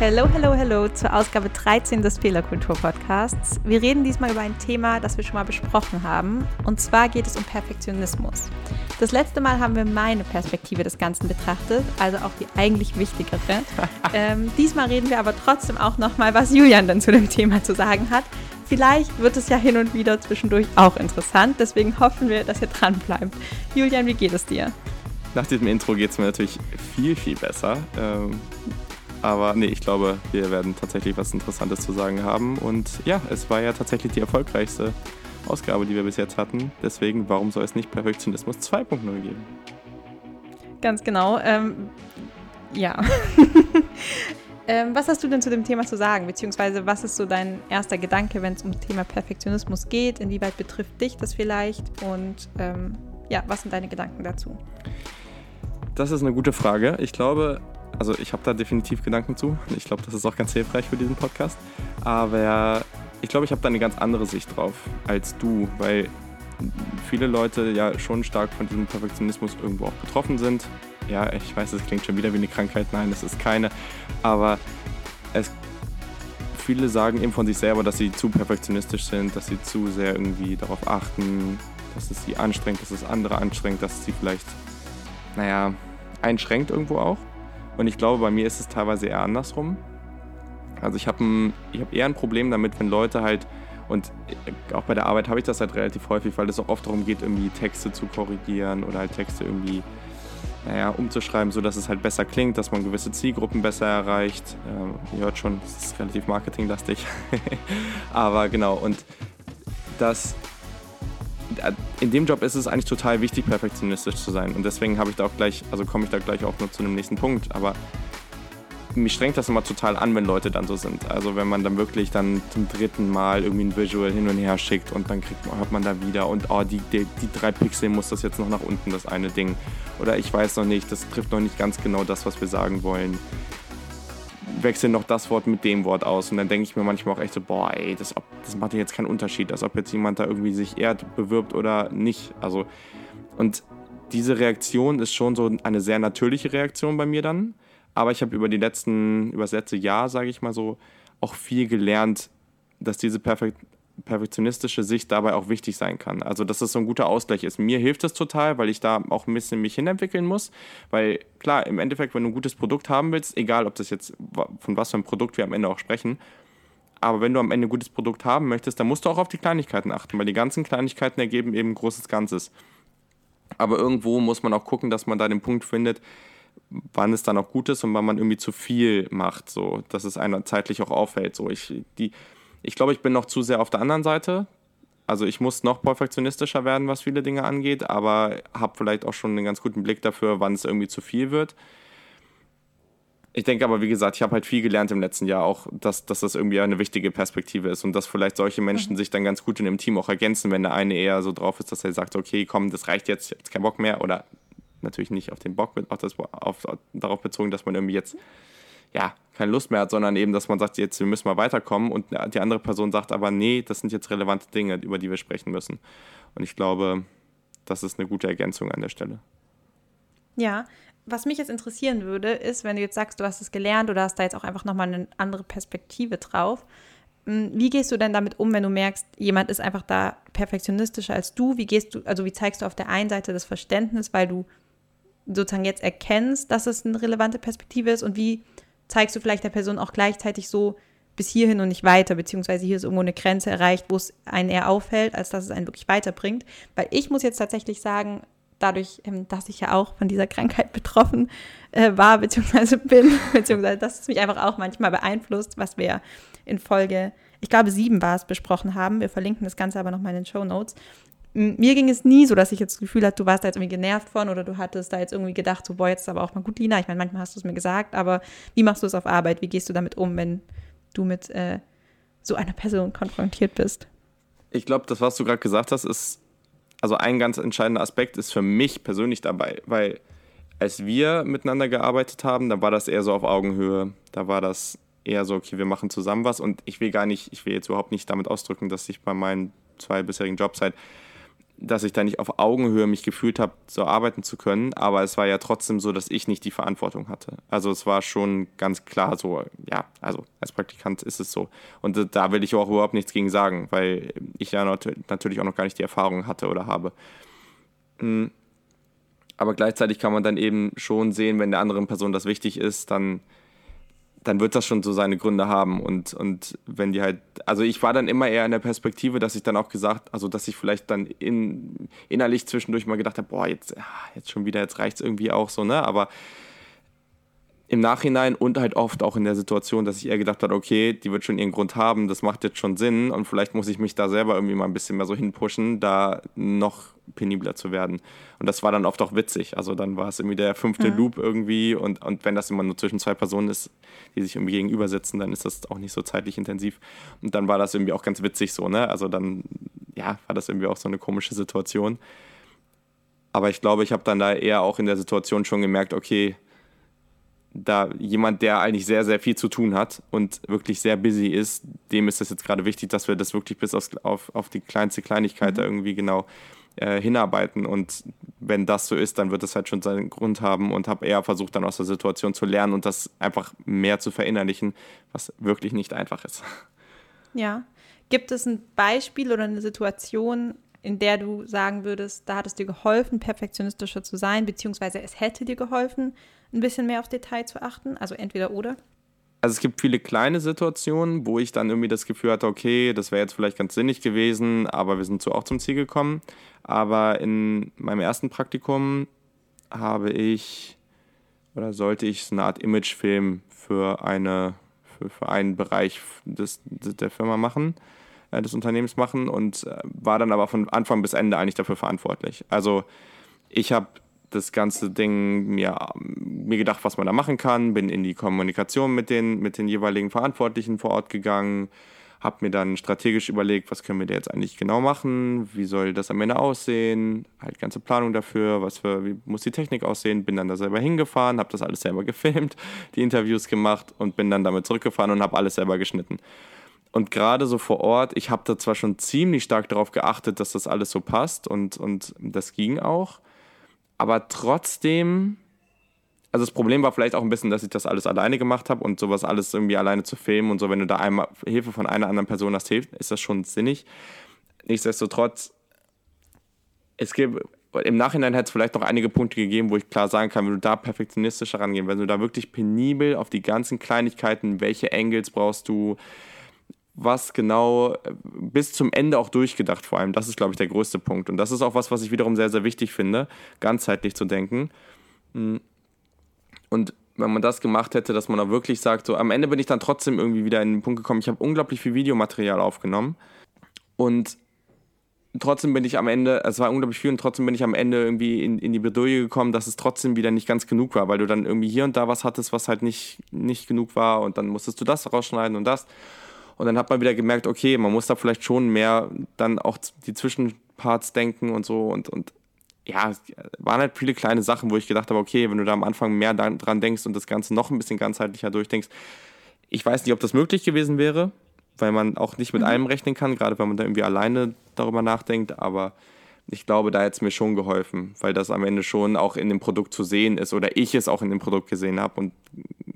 Hallo, hallo, hallo zur Ausgabe 13 des Fehlerkultur-Podcasts. Wir reden diesmal über ein Thema, das wir schon mal besprochen haben. Und zwar geht es um Perfektionismus. Das letzte Mal haben wir meine Perspektive des Ganzen betrachtet, also auch die eigentlich wichtigere. ähm, diesmal reden wir aber trotzdem auch nochmal, was Julian dann zu dem Thema zu sagen hat. Vielleicht wird es ja hin und wieder zwischendurch auch interessant, deswegen hoffen wir, dass ihr dran bleibt. Julian, wie geht es dir? Nach diesem Intro geht es mir natürlich viel, viel besser. Ähm aber nee, ich glaube, wir werden tatsächlich was Interessantes zu sagen haben. Und ja, es war ja tatsächlich die erfolgreichste Ausgabe, die wir bis jetzt hatten. Deswegen, warum soll es nicht Perfektionismus 2.0 geben? Ganz genau. Ähm, ja. ähm, was hast du denn zu dem Thema zu sagen? Beziehungsweise, was ist so dein erster Gedanke, wenn es um das Thema Perfektionismus geht? Inwieweit betrifft dich das vielleicht? Und ähm, ja, was sind deine Gedanken dazu? Das ist eine gute Frage. Ich glaube, also ich habe da definitiv Gedanken zu. Ich glaube, das ist auch ganz hilfreich für diesen Podcast. Aber ich glaube, ich habe da eine ganz andere Sicht drauf als du, weil viele Leute ja schon stark von diesem Perfektionismus irgendwo auch betroffen sind. Ja, ich weiß, es klingt schon wieder wie eine Krankheit. Nein, es ist keine. Aber es, viele sagen eben von sich selber, dass sie zu perfektionistisch sind, dass sie zu sehr irgendwie darauf achten, dass es sie anstrengt, dass es andere anstrengt, dass es sie vielleicht, naja, einschränkt irgendwo auch. Und ich glaube, bei mir ist es teilweise eher andersrum. Also ich habe hab eher ein Problem damit, wenn Leute halt, und auch bei der Arbeit habe ich das halt relativ häufig, weil es auch oft darum geht, irgendwie Texte zu korrigieren oder halt Texte irgendwie naja, umzuschreiben, sodass es halt besser klingt, dass man gewisse Zielgruppen besser erreicht. Ähm, ihr hört schon, es ist relativ marketinglastig. Aber genau, und das in dem Job ist es eigentlich total wichtig, perfektionistisch zu sein. Und deswegen habe ich da auch gleich, also komme ich da gleich auch nur zu einem nächsten Punkt. Aber mich strengt das immer total an, wenn Leute dann so sind. Also wenn man dann wirklich dann zum dritten Mal irgendwie ein Visual hin und her schickt und dann kriegt hört man da wieder und oh, die, die, die drei Pixel muss das jetzt noch nach unten, das eine Ding. Oder ich weiß noch nicht, das trifft noch nicht ganz genau das, was wir sagen wollen wechseln noch das Wort mit dem Wort aus. Und dann denke ich mir manchmal auch echt so, boah, ey, das, das macht ja jetzt keinen Unterschied, als ob jetzt jemand da irgendwie sich eher bewirbt oder nicht. Also, und diese Reaktion ist schon so eine sehr natürliche Reaktion bei mir dann. Aber ich habe über die letzten, über das letzte Jahr, sage ich mal so, auch viel gelernt, dass diese Perfekt perfektionistische Sicht dabei auch wichtig sein kann. Also, dass das so ein guter Ausgleich ist. Mir hilft das total, weil ich da auch ein bisschen mich hinentwickeln muss. Weil, klar, im Endeffekt, wenn du ein gutes Produkt haben willst, egal ob das jetzt von was für einem Produkt wir am Ende auch sprechen, aber wenn du am Ende ein gutes Produkt haben möchtest, dann musst du auch auf die Kleinigkeiten achten, weil die ganzen Kleinigkeiten ergeben eben ein großes Ganzes. Aber irgendwo muss man auch gucken, dass man da den Punkt findet, wann es dann auch gut ist und wann man irgendwie zu viel macht, so dass es einer zeitlich auch auffällt. So ich die ich glaube, ich bin noch zu sehr auf der anderen Seite. Also ich muss noch perfektionistischer werden, was viele Dinge angeht, aber habe vielleicht auch schon einen ganz guten Blick dafür, wann es irgendwie zu viel wird. Ich denke aber, wie gesagt, ich habe halt viel gelernt im letzten Jahr auch, dass, dass das irgendwie eine wichtige Perspektive ist und dass vielleicht solche Menschen mhm. sich dann ganz gut in einem Team auch ergänzen, wenn der eine eher so drauf ist, dass er sagt, okay, komm, das reicht jetzt, ich habe jetzt keinen Bock mehr oder natürlich nicht auf den Bock, auf das, auf, darauf bezogen, dass man irgendwie jetzt ja, keine Lust mehr hat, sondern eben, dass man sagt, jetzt wir müssen mal weiterkommen und die andere Person sagt aber, nee, das sind jetzt relevante Dinge, über die wir sprechen müssen. Und ich glaube, das ist eine gute Ergänzung an der Stelle. Ja, was mich jetzt interessieren würde, ist, wenn du jetzt sagst, du hast es gelernt oder hast da jetzt auch einfach nochmal eine andere Perspektive drauf. Hm, wie gehst du denn damit um, wenn du merkst, jemand ist einfach da perfektionistischer als du? Wie gehst du, also wie zeigst du auf der einen Seite das Verständnis, weil du sozusagen jetzt erkennst, dass es eine relevante Perspektive ist und wie zeigst du vielleicht der Person auch gleichzeitig so bis hierhin und nicht weiter, beziehungsweise hier ist irgendwo eine Grenze erreicht, wo es einen eher auffällt, als dass es einen wirklich weiterbringt. Weil ich muss jetzt tatsächlich sagen, dadurch, ähm, dass ich ja auch von dieser Krankheit betroffen äh, war, beziehungsweise bin, beziehungsweise dass es mich einfach auch manchmal beeinflusst, was wir in Folge, ich glaube sieben war es, besprochen haben. Wir verlinken das Ganze aber nochmal in den Show Notes mir ging es nie so, dass ich jetzt das Gefühl hatte, du warst da jetzt irgendwie genervt von oder du hattest da jetzt irgendwie gedacht, so, boah, jetzt aber auch mal gut, Lina. Ich meine, manchmal hast du es mir gesagt, aber wie machst du es auf Arbeit? Wie gehst du damit um, wenn du mit äh, so einer Person konfrontiert bist? Ich glaube, das, was du gerade gesagt hast, ist, also ein ganz entscheidender Aspekt ist für mich persönlich dabei, weil als wir miteinander gearbeitet haben, da war das eher so auf Augenhöhe. Da war das eher so, okay, wir machen zusammen was und ich will gar nicht, ich will jetzt überhaupt nicht damit ausdrücken, dass ich bei meinen zwei bisherigen Jobs halt dass ich da nicht auf Augenhöhe mich gefühlt habe, so arbeiten zu können. Aber es war ja trotzdem so, dass ich nicht die Verantwortung hatte. Also es war schon ganz klar so, ja, also als Praktikant ist es so. Und da will ich auch überhaupt nichts gegen sagen, weil ich ja natürlich auch noch gar nicht die Erfahrung hatte oder habe. Hm. Aber gleichzeitig kann man dann eben schon sehen, wenn der anderen Person das wichtig ist, dann dann wird das schon so seine Gründe haben. Und, und wenn die halt, also ich war dann immer eher in der Perspektive, dass ich dann auch gesagt, also dass ich vielleicht dann in, innerlich zwischendurch mal gedacht habe, boah, jetzt, jetzt schon wieder, jetzt reicht es irgendwie auch so, ne? Aber im Nachhinein und halt oft auch in der Situation, dass ich eher gedacht habe, okay, die wird schon ihren Grund haben, das macht jetzt schon Sinn und vielleicht muss ich mich da selber irgendwie mal ein bisschen mehr so hinpushen, da noch penibler zu werden. Und das war dann oft auch witzig. Also dann war es irgendwie der fünfte mhm. Loop irgendwie und, und wenn das immer nur zwischen zwei Personen ist, die sich irgendwie gegenüber sitzen, dann ist das auch nicht so zeitlich intensiv. Und dann war das irgendwie auch ganz witzig so, ne? Also dann, ja, war das irgendwie auch so eine komische Situation. Aber ich glaube, ich habe dann da eher auch in der Situation schon gemerkt, okay, da jemand, der eigentlich sehr, sehr viel zu tun hat und wirklich sehr busy ist, dem ist es jetzt gerade wichtig, dass wir das wirklich bis auf, auf, auf die kleinste Kleinigkeit mhm. da irgendwie genau äh, hinarbeiten. Und wenn das so ist, dann wird es halt schon seinen Grund haben und habe eher versucht, dann aus der Situation zu lernen und das einfach mehr zu verinnerlichen, was wirklich nicht einfach ist. Ja. Gibt es ein Beispiel oder eine Situation, in der du sagen würdest, da hat es dir geholfen, perfektionistischer zu sein, beziehungsweise es hätte dir geholfen, ein bisschen mehr auf Detail zu achten? Also entweder oder? Also es gibt viele kleine Situationen, wo ich dann irgendwie das Gefühl hatte, okay, das wäre jetzt vielleicht ganz sinnig gewesen, aber wir sind so auch zum Ziel gekommen. Aber in meinem ersten Praktikum habe ich oder sollte ich so eine Art Imagefilm für eine für, für einen Bereich des, der Firma machen, äh, des Unternehmens machen und äh, war dann aber von Anfang bis Ende eigentlich dafür verantwortlich. Also ich habe das ganze Ding mir, mir gedacht, was man da machen kann, bin in die Kommunikation mit den, mit den jeweiligen Verantwortlichen vor Ort gegangen, habe mir dann strategisch überlegt, was können wir da jetzt eigentlich genau machen, wie soll das am Ende aussehen, halt ganze Planung dafür, was für, wie muss die Technik aussehen, bin dann da selber hingefahren, habe das alles selber gefilmt, die Interviews gemacht und bin dann damit zurückgefahren und habe alles selber geschnitten. Und gerade so vor Ort, ich habe da zwar schon ziemlich stark darauf geachtet, dass das alles so passt und, und das ging auch, aber trotzdem, also das Problem war vielleicht auch ein bisschen, dass ich das alles alleine gemacht habe und sowas alles irgendwie alleine zu filmen und so, wenn du da einmal Hilfe von einer anderen Person hast, hilft, ist das schon sinnig. Nichtsdestotrotz, es gibt, im Nachhinein hätte es vielleicht noch einige Punkte gegeben, wo ich klar sagen kann, wenn du da perfektionistisch herangehen, wenn du da wirklich penibel auf die ganzen Kleinigkeiten, welche Angles brauchst du, was genau äh, bis zum Ende auch durchgedacht, vor allem. Das ist, glaube ich, der größte Punkt. Und das ist auch was, was ich wiederum sehr, sehr wichtig finde, ganzheitlich zu denken. Mm. Und wenn man das gemacht hätte, dass man auch wirklich sagt, so am Ende bin ich dann trotzdem irgendwie wieder in den Punkt gekommen, ich habe unglaublich viel Videomaterial aufgenommen und trotzdem bin ich am Ende, es war unglaublich viel und trotzdem bin ich am Ende irgendwie in, in die Bredouille gekommen, dass es trotzdem wieder nicht ganz genug war, weil du dann irgendwie hier und da was hattest, was halt nicht, nicht genug war und dann musstest du das rausschneiden und das. Und dann hat man wieder gemerkt, okay, man muss da vielleicht schon mehr dann auch die Zwischenparts denken und so. Und, und ja, es waren halt viele kleine Sachen, wo ich gedacht habe, okay, wenn du da am Anfang mehr dran denkst und das Ganze noch ein bisschen ganzheitlicher durchdenkst, ich weiß nicht, ob das möglich gewesen wäre, weil man auch nicht mit mhm. allem rechnen kann, gerade wenn man da irgendwie alleine darüber nachdenkt, aber ich glaube, da hätte es mir schon geholfen, weil das am Ende schon auch in dem Produkt zu sehen ist oder ich es auch in dem Produkt gesehen habe. Und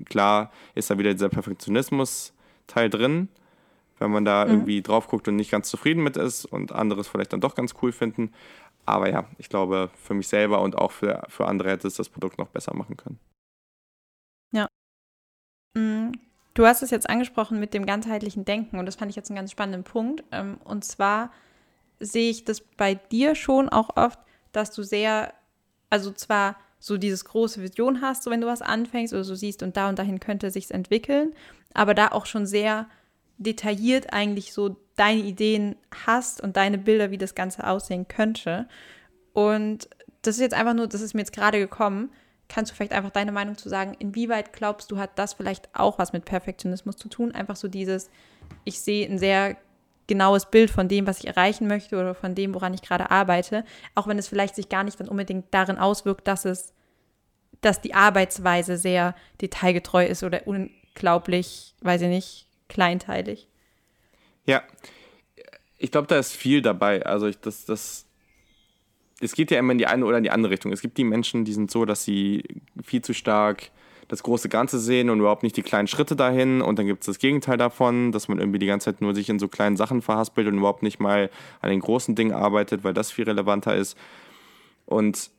klar ist da wieder dieser Perfektionismus-Teil drin, wenn man da mhm. irgendwie drauf guckt und nicht ganz zufrieden mit ist und anderes vielleicht dann doch ganz cool finden. Aber ja, ich glaube, für mich selber und auch für, für andere hätte es das Produkt noch besser machen können. Ja. Mhm. Du hast es jetzt angesprochen mit dem ganzheitlichen Denken und das fand ich jetzt einen ganz spannenden Punkt. Ähm, und zwar sehe ich das bei dir schon auch oft, dass du sehr, also zwar so dieses große Vision hast, so wenn du was anfängst oder so siehst und da und dahin könnte sich's entwickeln, aber da auch schon sehr detailliert eigentlich so deine Ideen hast und deine Bilder, wie das Ganze aussehen könnte. Und das ist jetzt einfach nur, das ist mir jetzt gerade gekommen. Kannst du vielleicht einfach deine Meinung zu sagen, inwieweit glaubst du, hat das vielleicht auch was mit Perfektionismus zu tun? Einfach so dieses, ich sehe ein sehr genaues Bild von dem, was ich erreichen möchte oder von dem, woran ich gerade arbeite, auch wenn es vielleicht sich gar nicht dann unbedingt darin auswirkt, dass es, dass die Arbeitsweise sehr detailgetreu ist oder unglaublich, weiß ich nicht, kleinteilig. Ja, ich glaube, da ist viel dabei. Also ich, das, das, es geht ja immer in die eine oder in die andere Richtung. Es gibt die Menschen, die sind so, dass sie viel zu stark das große Ganze sehen und überhaupt nicht die kleinen Schritte dahin. Und dann gibt es das Gegenteil davon, dass man irgendwie die ganze Zeit nur sich in so kleinen Sachen verhaspelt und überhaupt nicht mal an den großen Dingen arbeitet, weil das viel relevanter ist. Und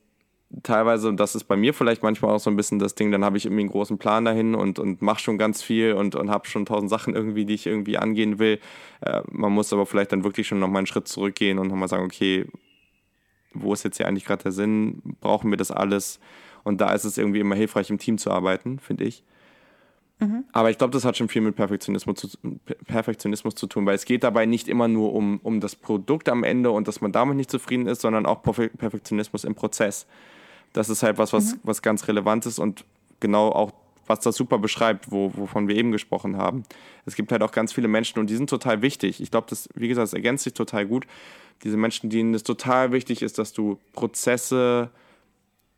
teilweise, und das ist bei mir vielleicht manchmal auch so ein bisschen das Ding, dann habe ich irgendwie einen großen Plan dahin und, und mache schon ganz viel und, und habe schon tausend Sachen irgendwie, die ich irgendwie angehen will. Äh, man muss aber vielleicht dann wirklich schon nochmal einen Schritt zurückgehen und nochmal sagen, okay, wo ist jetzt hier eigentlich gerade der Sinn? Brauchen wir das alles? Und da ist es irgendwie immer hilfreich, im Team zu arbeiten, finde ich. Mhm. Aber ich glaube, das hat schon viel mit Perfektionismus zu, Perfektionismus zu tun, weil es geht dabei nicht immer nur um, um das Produkt am Ende und dass man damit nicht zufrieden ist, sondern auch Perfektionismus im Prozess. Das ist halt was, was, mhm. was ganz relevant ist und genau auch, was das super beschreibt, wo, wovon wir eben gesprochen haben. Es gibt halt auch ganz viele Menschen und die sind total wichtig. Ich glaube, das, wie gesagt, das ergänzt sich total gut. Diese Menschen, denen es total wichtig ist, dass du Prozesse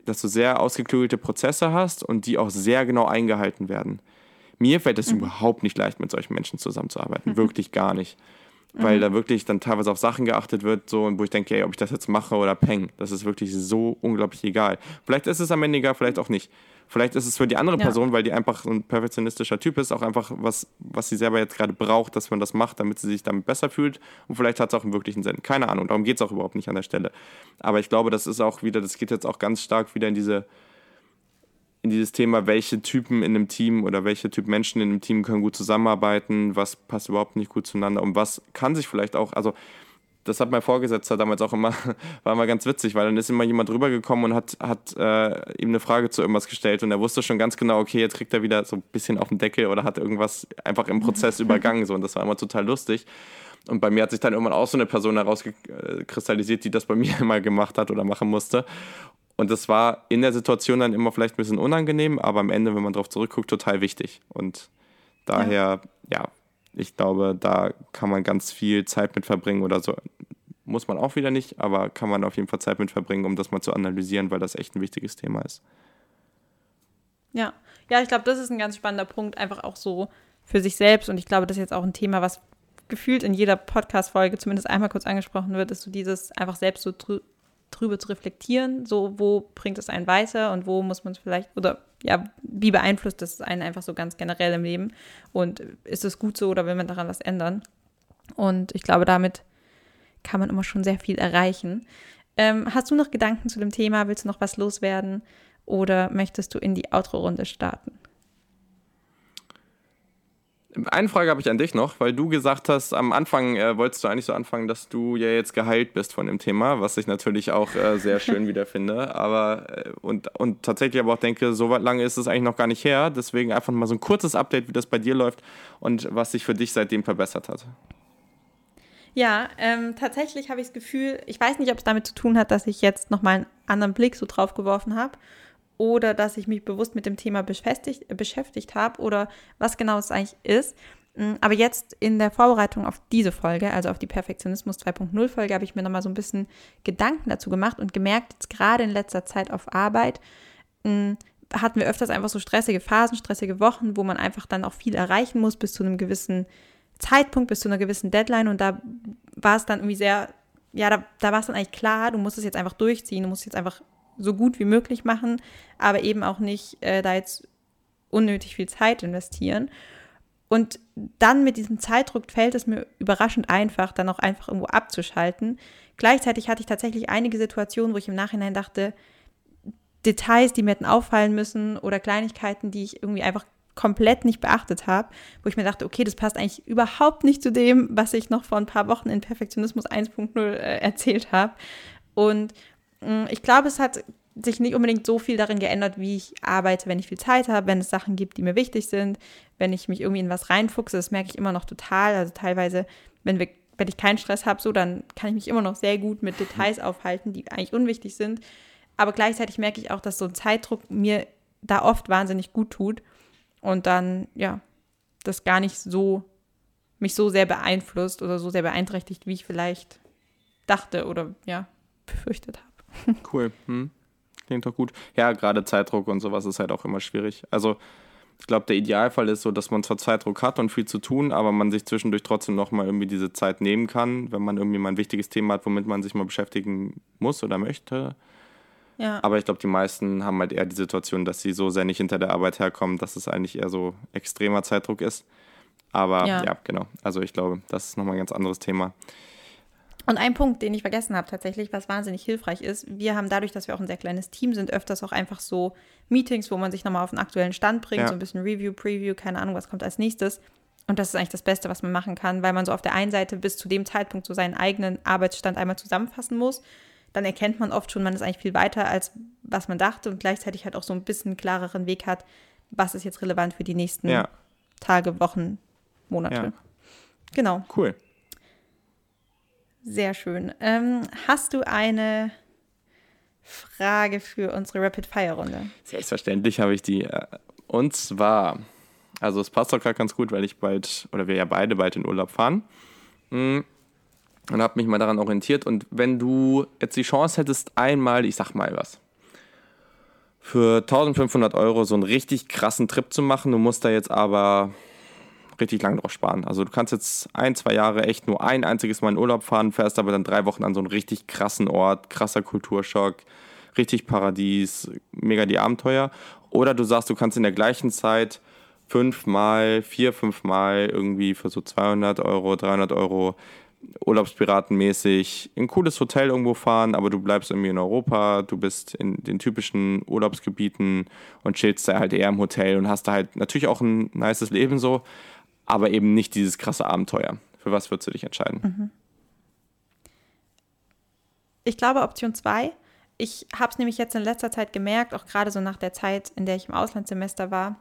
dass du sehr ausgeklügelte Prozesse hast und die auch sehr genau eingehalten werden. Mir fällt es mhm. überhaupt nicht leicht, mit solchen Menschen zusammenzuarbeiten. Mhm. Wirklich gar nicht. Weil mhm. da wirklich dann teilweise auf Sachen geachtet wird, so, wo ich denke, ey, ob ich das jetzt mache oder peng. Das ist wirklich so unglaublich egal. Vielleicht ist es am Ende egal, vielleicht auch nicht. Vielleicht ist es für die andere ja. Person, weil die einfach ein perfektionistischer Typ ist, auch einfach was, was sie selber jetzt gerade braucht, dass man das macht, damit sie sich damit besser fühlt. Und vielleicht hat es auch einen wirklichen Sinn. Keine Ahnung, darum geht es auch überhaupt nicht an der Stelle. Aber ich glaube, das ist auch wieder, das geht jetzt auch ganz stark wieder in diese in dieses Thema, welche Typen in einem Team oder welche Typ Menschen in einem Team können gut zusammenarbeiten, was passt überhaupt nicht gut zueinander und was kann sich vielleicht auch, also das hat mein Vorgesetzter damals auch immer, war immer ganz witzig, weil dann ist immer jemand rübergekommen und hat, hat äh, ihm eine Frage zu irgendwas gestellt und er wusste schon ganz genau, okay, jetzt kriegt er wieder so ein bisschen auf den Deckel oder hat irgendwas einfach im Prozess übergangen so und das war immer total lustig. Und bei mir hat sich dann irgendwann auch so eine Person herauskristallisiert, die das bei mir immer gemacht hat oder machen musste. Und das war in der Situation dann immer vielleicht ein bisschen unangenehm, aber am Ende, wenn man darauf zurückguckt, total wichtig. Und daher, ja. ja, ich glaube, da kann man ganz viel Zeit mit verbringen oder so. Muss man auch wieder nicht, aber kann man auf jeden Fall Zeit mit verbringen, um das mal zu analysieren, weil das echt ein wichtiges Thema ist. Ja, ja, ich glaube, das ist ein ganz spannender Punkt, einfach auch so für sich selbst. Und ich glaube, das ist jetzt auch ein Thema, was gefühlt in jeder Podcast-Folge zumindest einmal kurz angesprochen wird, ist so dieses einfach selbst so drüber zu reflektieren, so wo bringt es einen weiter und wo muss man es vielleicht, oder ja, wie beeinflusst es einen einfach so ganz generell im Leben und ist es gut so oder will man daran was ändern? Und ich glaube, damit kann man immer schon sehr viel erreichen. Ähm, hast du noch Gedanken zu dem Thema? Willst du noch was loswerden? Oder möchtest du in die Outro-Runde starten? Eine Frage habe ich an dich noch, weil du gesagt hast, am Anfang äh, wolltest du eigentlich so anfangen, dass du ja jetzt geheilt bist von dem Thema, was ich natürlich auch äh, sehr schön wieder finde. Aber äh, und, und tatsächlich aber auch denke, so lange ist es eigentlich noch gar nicht her. Deswegen einfach mal so ein kurzes Update, wie das bei dir läuft und was sich für dich seitdem verbessert hat. Ja, ähm, tatsächlich habe ich das Gefühl, ich weiß nicht, ob es damit zu tun hat, dass ich jetzt nochmal einen anderen Blick so drauf geworfen habe oder dass ich mich bewusst mit dem Thema beschäftigt, beschäftigt habe oder was genau es eigentlich ist. Mm, aber jetzt in der Vorbereitung auf diese Folge, also auf die Perfektionismus 2.0 Folge, habe ich mir nochmal so ein bisschen Gedanken dazu gemacht und gemerkt, jetzt gerade in letzter Zeit auf Arbeit mm, hatten wir öfters einfach so stressige Phasen, stressige Wochen, wo man einfach dann auch viel erreichen muss bis zu einem gewissen Zeitpunkt, bis zu einer gewissen Deadline und da war es dann irgendwie sehr, ja, da, da war es dann eigentlich klar, du musst es jetzt einfach durchziehen, du musst jetzt einfach so gut wie möglich machen, aber eben auch nicht äh, da jetzt unnötig viel Zeit investieren. Und dann mit diesem Zeitdruck fällt es mir überraschend einfach, dann auch einfach irgendwo abzuschalten. Gleichzeitig hatte ich tatsächlich einige Situationen, wo ich im Nachhinein dachte, Details, die mir hätten auffallen müssen oder Kleinigkeiten, die ich irgendwie einfach komplett nicht beachtet habe, wo ich mir dachte, okay, das passt eigentlich überhaupt nicht zu dem, was ich noch vor ein paar Wochen in Perfektionismus 1.0 äh, erzählt habe. Und ich glaube, es hat sich nicht unbedingt so viel darin geändert, wie ich arbeite, wenn ich viel Zeit habe, wenn es Sachen gibt, die mir wichtig sind, wenn ich mich irgendwie in was reinfuchse, das merke ich immer noch total. Also teilweise, wenn, wir, wenn ich keinen Stress habe, so, dann kann ich mich immer noch sehr gut mit Details aufhalten, die eigentlich unwichtig sind. Aber gleichzeitig merke ich auch, dass so ein Zeitdruck mir da oft wahnsinnig gut tut und dann, ja, das gar nicht so, mich so sehr beeinflusst oder so sehr beeinträchtigt, wie ich vielleicht dachte oder, ja, befürchtet habe. Cool. Hm. Klingt doch gut. Ja, gerade Zeitdruck und sowas ist halt auch immer schwierig. Also Ich glaube, der Idealfall ist so, dass man zwar Zeitdruck hat und viel zu tun, aber man sich zwischendurch trotzdem nochmal irgendwie diese Zeit nehmen kann, wenn man irgendwie mal ein wichtiges Thema hat, womit man sich mal beschäftigen muss oder möchte. Ja. Aber ich glaube, die meisten haben halt eher die Situation, dass sie so sehr nicht hinter der Arbeit herkommen, dass es eigentlich eher so extremer Zeitdruck ist. Aber ja, ja genau. Also ich glaube, das ist nochmal ein ganz anderes Thema. Und ein Punkt, den ich vergessen habe tatsächlich, was wahnsinnig hilfreich ist, wir haben dadurch, dass wir auch ein sehr kleines Team sind, öfters auch einfach so Meetings, wo man sich nochmal auf den aktuellen Stand bringt, ja. so ein bisschen Review, Preview, keine Ahnung, was kommt als nächstes. Und das ist eigentlich das Beste, was man machen kann, weil man so auf der einen Seite bis zu dem Zeitpunkt so seinen eigenen Arbeitsstand einmal zusammenfassen muss. Dann erkennt man oft schon, man ist eigentlich viel weiter, als was man dachte und gleichzeitig halt auch so ein bisschen klareren Weg hat, was ist jetzt relevant für die nächsten ja. Tage, Wochen, Monate. Ja. Genau. Cool. Sehr schön. Ähm, hast du eine Frage für unsere Rapid-Fire-Runde? Selbstverständlich habe ich die. Äh, und zwar, also es passt doch gerade ganz gut, weil ich bald, oder wir ja beide bald in Urlaub fahren. Mm, und habe mich mal daran orientiert. Und wenn du jetzt die Chance hättest, einmal, ich sag mal was, für 1500 Euro so einen richtig krassen Trip zu machen, du musst da jetzt aber richtig lang drauf sparen. Also du kannst jetzt ein, zwei Jahre echt nur ein einziges Mal in Urlaub fahren, fährst aber dann drei Wochen an so einen richtig krassen Ort, krasser Kulturschock, richtig Paradies, mega die Abenteuer. Oder du sagst, du kannst in der gleichen Zeit fünfmal, vier, fünfmal irgendwie für so 200 Euro, 300 Euro Urlaubspiratenmäßig in ein cooles Hotel irgendwo fahren, aber du bleibst irgendwie in Europa, du bist in den typischen Urlaubsgebieten und chillst da halt eher im Hotel und hast da halt natürlich auch ein nices Leben so, aber eben nicht dieses krasse Abenteuer. Für was würdest du dich entscheiden? Mhm. Ich glaube Option 2. Ich habe es nämlich jetzt in letzter Zeit gemerkt, auch gerade so nach der Zeit, in der ich im Auslandssemester war,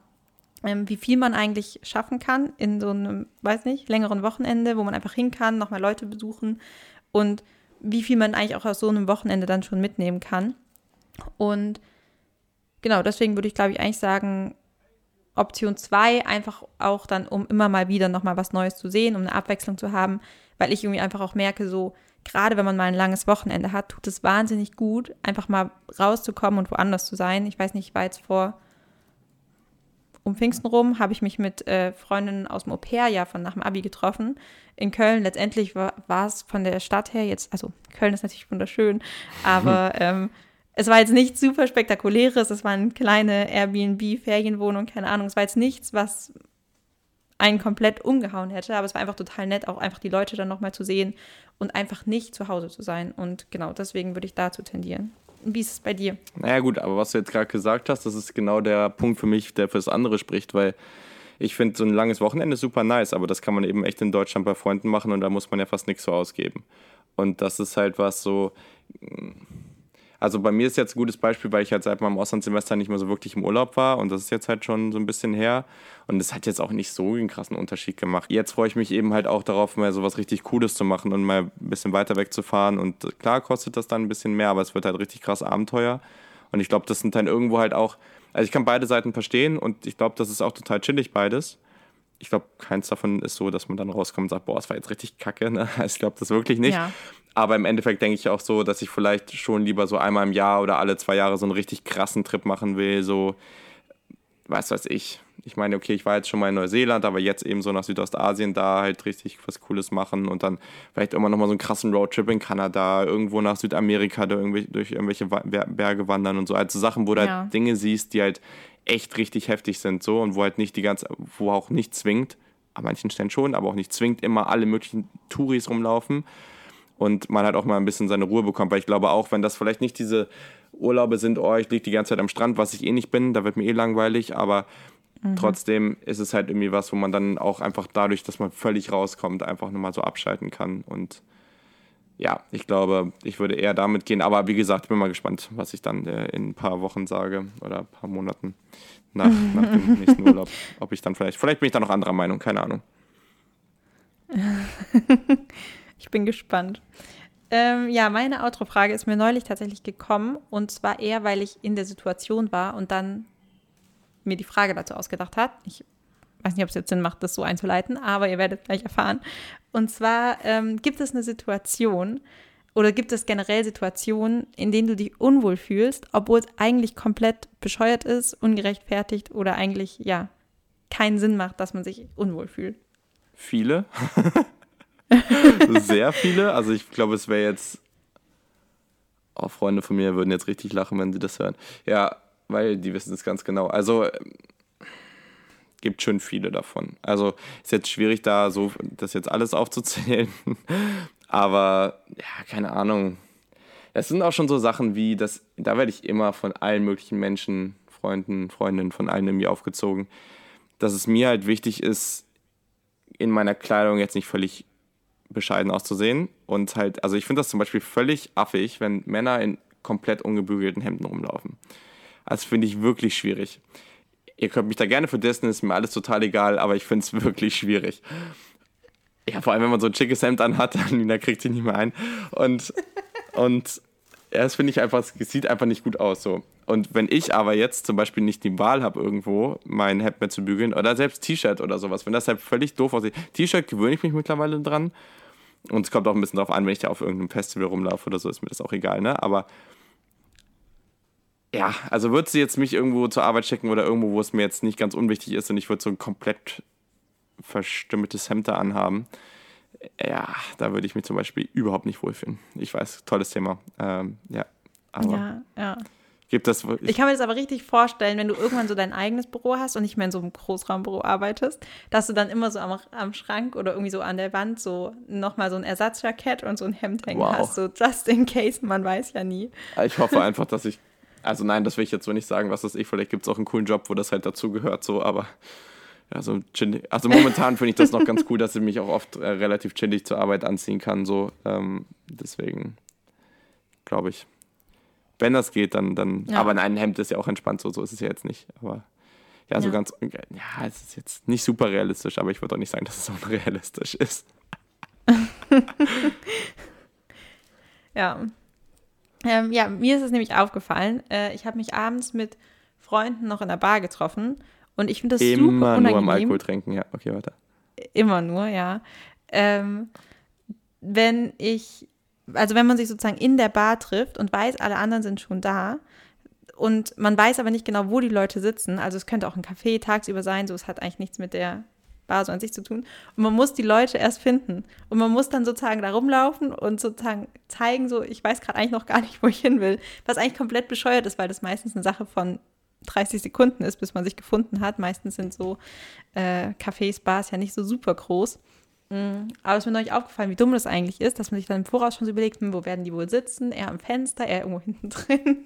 ähm, wie viel man eigentlich schaffen kann in so einem, weiß nicht, längeren Wochenende, wo man einfach hin kann, nochmal Leute besuchen und wie viel man eigentlich auch aus so einem Wochenende dann schon mitnehmen kann. Und genau, deswegen würde ich, glaube ich, eigentlich sagen, Option 2 einfach auch dann, um immer mal wieder nochmal was Neues zu sehen, um eine Abwechslung zu haben, weil ich irgendwie einfach auch merke, so gerade wenn man mal ein langes Wochenende hat, tut es wahnsinnig gut, einfach mal rauszukommen und woanders zu sein. Ich weiß nicht, ich war jetzt vor um Pfingsten rum, habe ich mich mit äh, Freundinnen aus dem Au-pair-Jahr von nach dem Abi getroffen in Köln. Letztendlich war, es von der Stadt her jetzt, also Köln ist natürlich wunderschön, aber ähm, es war jetzt nichts super spektakuläres, es waren kleine Airbnb-Ferienwohnungen, keine Ahnung, es war jetzt nichts, was einen komplett umgehauen hätte, aber es war einfach total nett, auch einfach die Leute dann nochmal zu sehen und einfach nicht zu Hause zu sein. Und genau deswegen würde ich dazu tendieren. Wie ist es bei dir? Naja, gut, aber was du jetzt gerade gesagt hast, das ist genau der Punkt für mich, der fürs andere spricht, weil ich finde, so ein langes Wochenende super nice, aber das kann man eben echt in Deutschland bei Freunden machen und da muss man ja fast nichts so ausgeben. Und das ist halt was so also bei mir ist jetzt ein gutes Beispiel, weil ich halt seit meinem Auslandssemester nicht mehr so wirklich im Urlaub war und das ist jetzt halt schon so ein bisschen her. Und es hat jetzt auch nicht so einen krassen Unterschied gemacht. Jetzt freue ich mich eben halt auch darauf, mal so was richtig Cooles zu machen und mal ein bisschen weiter wegzufahren. Und klar kostet das dann ein bisschen mehr, aber es wird halt richtig krass Abenteuer. Und ich glaube, das sind dann irgendwo halt auch, also ich kann beide Seiten verstehen und ich glaube, das ist auch total chillig beides ich glaube, keins davon ist so, dass man dann rauskommt und sagt, boah, es war jetzt richtig kacke. Ne? Also ich glaube das wirklich nicht. Ja. Aber im Endeffekt denke ich auch so, dass ich vielleicht schon lieber so einmal im Jahr oder alle zwei Jahre so einen richtig krassen Trip machen will. So, was weiß ich. Ich meine, okay, ich war jetzt schon mal in Neuseeland, aber jetzt eben so nach Südostasien da halt richtig was Cooles machen und dann vielleicht immer noch mal so einen krassen Roadtrip in Kanada, irgendwo nach Südamerika da irgendwie durch irgendwelche Berge wandern und so. Also Sachen, wo du ja. halt Dinge siehst, die halt echt richtig heftig sind so und wo halt nicht die ganze, wo auch nicht zwingt, an manchen Stellen schon, aber auch nicht zwingt, immer alle möglichen Touris rumlaufen und man halt auch mal ein bisschen seine Ruhe bekommt, weil ich glaube auch, wenn das vielleicht nicht diese Urlaube sind, oh, ich liege die ganze Zeit am Strand, was ich eh nicht bin, da wird mir eh langweilig, aber mhm. trotzdem ist es halt irgendwie was, wo man dann auch einfach dadurch, dass man völlig rauskommt, einfach nochmal so abschalten kann und ja, ich glaube, ich würde eher damit gehen. Aber wie gesagt, ich bin mal gespannt, was ich dann äh, in ein paar Wochen sage oder ein paar Monaten nach, nach dem nächsten Urlaub. Ob ich dann vielleicht, vielleicht bin ich da noch anderer Meinung, keine Ahnung. ich bin gespannt. Ähm, ja, meine Outro-Frage ist mir neulich tatsächlich gekommen und zwar eher, weil ich in der Situation war und dann mir die Frage dazu ausgedacht hat. Ich weiß nicht, ob es jetzt Sinn macht, das so einzuleiten, aber ihr werdet gleich erfahren. Und zwar ähm, gibt es eine Situation oder gibt es generell Situationen, in denen du dich unwohl fühlst, obwohl es eigentlich komplett bescheuert ist, ungerechtfertigt oder eigentlich, ja, keinen Sinn macht, dass man sich unwohl fühlt? Viele. Sehr viele. Also ich glaube, es wäre jetzt. Auch Freunde von mir würden jetzt richtig lachen, wenn sie das hören. Ja, weil die wissen es ganz genau. Also gibt schon viele davon. Also ist jetzt schwierig, da so das jetzt alles aufzuzählen. Aber ja, keine Ahnung. Es sind auch schon so Sachen wie, dass da werde ich immer von allen möglichen Menschen, Freunden, Freundinnen, von allen irgendwie aufgezogen, dass es mir halt wichtig ist, in meiner Kleidung jetzt nicht völlig bescheiden auszusehen. Und halt, also ich finde das zum Beispiel völlig affig, wenn Männer in komplett ungebügelten Hemden rumlaufen. Das finde ich wirklich schwierig. Ihr könnt mich da gerne für dissen, ist mir alles total egal, aber ich finde es wirklich schwierig. Ja, vor allem, wenn man so ein schickes Hemd anhat, dann kriegt sie nicht mehr ein. Und, und ja, das finde ich einfach, es sieht einfach nicht gut aus so. Und wenn ich aber jetzt zum Beispiel nicht die Wahl habe, irgendwo mein Hemd mehr zu bügeln oder selbst T-Shirt oder sowas, wenn das halt völlig doof aussieht. T-Shirt gewöhne ich mich mittlerweile dran. Und es kommt auch ein bisschen darauf an, wenn ich da auf irgendeinem Festival rumlaufe oder so, ist mir das auch egal, ne? Aber ja, also würde sie jetzt mich irgendwo zur Arbeit schicken oder irgendwo, wo es mir jetzt nicht ganz unwichtig ist und ich würde so ein komplett verstümmeltes Hemd da anhaben, ja, da würde ich mich zum Beispiel überhaupt nicht wohlfühlen. Ich weiß, tolles Thema. Ähm, ja, aber ja, ja. Gibt das wirklich? Ich kann mir das aber richtig vorstellen, wenn du irgendwann so dein eigenes Büro hast und nicht mehr in so einem Großraumbüro arbeitest, dass du dann immer so am, am Schrank oder irgendwie so an der Wand so nochmal so ein Ersatzjackett und so ein Hemd hängen wow. hast, so just in case, man weiß ja nie. Ich hoffe einfach, dass ich also nein, das will ich jetzt so nicht sagen, was das ich. Vielleicht gibt es auch einen coolen Job, wo das halt dazugehört, so, aber ja, so chillig. Also momentan finde ich das noch ganz cool, dass ich mich auch oft äh, relativ chillig zur Arbeit anziehen kann. So. Ähm, deswegen glaube ich, wenn das geht, dann, dann. Ja. Aber in einem Hemd ist ja auch entspannt, so, so ist es ja jetzt nicht. Aber ja, so ja. ganz. Ja, es ist jetzt nicht super realistisch, aber ich würde auch nicht sagen, dass es unrealistisch ist. ja. Ähm, ja, mir ist es nämlich aufgefallen. Äh, ich habe mich abends mit Freunden noch in der Bar getroffen und ich finde das Immer super unangenehm. nur am Alkohol trinken, ja. Okay, weiter. Immer nur, ja. Ähm, wenn ich, also wenn man sich sozusagen in der Bar trifft und weiß, alle anderen sind schon da und man weiß aber nicht genau, wo die Leute sitzen, also es könnte auch ein Café tagsüber sein, so es hat eigentlich nichts mit der Bar so an sich zu tun. Und man muss die Leute erst finden. Und man muss dann sozusagen da rumlaufen und sozusagen zeigen, so, ich weiß gerade eigentlich noch gar nicht, wo ich hin will. Was eigentlich komplett bescheuert ist, weil das meistens eine Sache von 30 Sekunden ist, bis man sich gefunden hat. Meistens sind so äh, Cafés, Bars ja nicht so super groß. Mm, aber es ist mir neulich aufgefallen, wie dumm das eigentlich ist, dass man sich dann im Voraus schon so überlegt, hm, wo werden die wohl sitzen? Eher am Fenster, eher irgendwo hinten drin.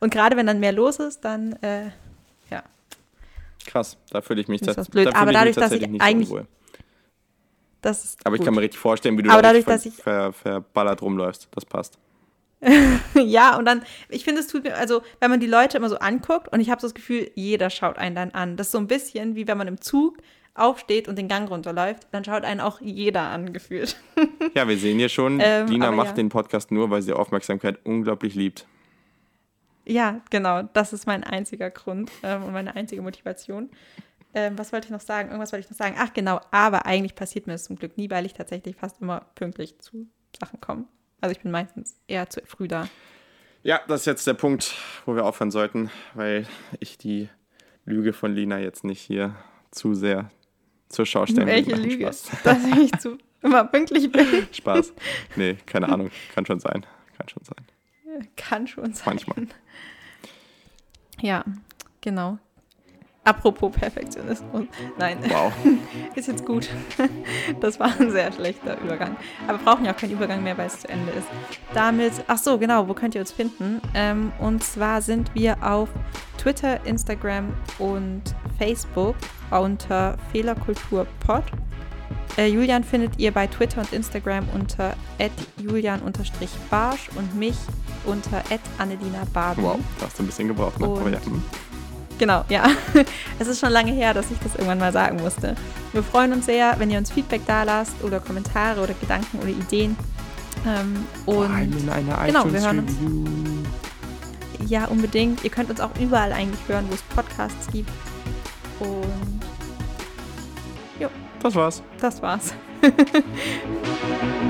Und gerade wenn dann mehr los ist, dann äh, Krass, da fühle ich mich, blöd. Da aber dadurch, dass ich eigentlich so das ist aber ich kann mir richtig vorstellen, wie du aber dadurch, dass ich ver, verballert rumläufst. Das passt. ja, und dann, ich finde, es tut mir, also, wenn man die Leute immer so anguckt und ich habe so das Gefühl, jeder schaut einen dann an. Das ist so ein bisschen wie wenn man im Zug aufsteht und den Gang runterläuft, dann schaut einen auch jeder an, gefühlt. ja, wir sehen hier schon, ähm, Lina macht ja. den Podcast nur, weil sie Aufmerksamkeit unglaublich liebt. Ja, genau. Das ist mein einziger Grund ähm, und meine einzige Motivation. Ähm, was wollte ich noch sagen? Irgendwas wollte ich noch sagen. Ach, genau. Aber eigentlich passiert mir das zum Glück nie, weil ich tatsächlich fast immer pünktlich zu Sachen komme. Also ich bin meistens eher zu früh da. Ja, das ist jetzt der Punkt, wo wir aufhören sollten, weil ich die Lüge von Lina jetzt nicht hier zu sehr zur Schau stellen Welche will. Lüge? Spaß. Dass ich zu immer pünktlich bin. Spaß. Nee, keine Ahnung. Kann schon sein. Kann schon sein. Kann schon sein. Manchmal. Ja, genau. Apropos Perfektionismus. Nein. Wow. ist jetzt gut. Das war ein sehr schlechter Übergang. Aber wir brauchen ja auch keinen Übergang mehr, weil es zu Ende ist. Damit, ach so, genau, wo könnt ihr uns finden? Ähm, und zwar sind wir auf Twitter, Instagram und Facebook unter Fehlerkulturpod. Äh, Julian findet ihr bei Twitter und Instagram unter julian-barsch und mich unter Annelina Baden. Wow, da hast du ein bisschen gebraucht, ne? Aber ja. Hm. Genau, ja. Es ist schon lange her, dass ich das irgendwann mal sagen musste. Wir freuen uns sehr, wenn ihr uns Feedback da lasst oder Kommentare oder Gedanken oder Ideen. Ähm, und eine genau, wir hören uns. Ja, unbedingt. Ihr könnt uns auch überall eigentlich hören, wo es Podcasts gibt. Und. Das war's. Das war's.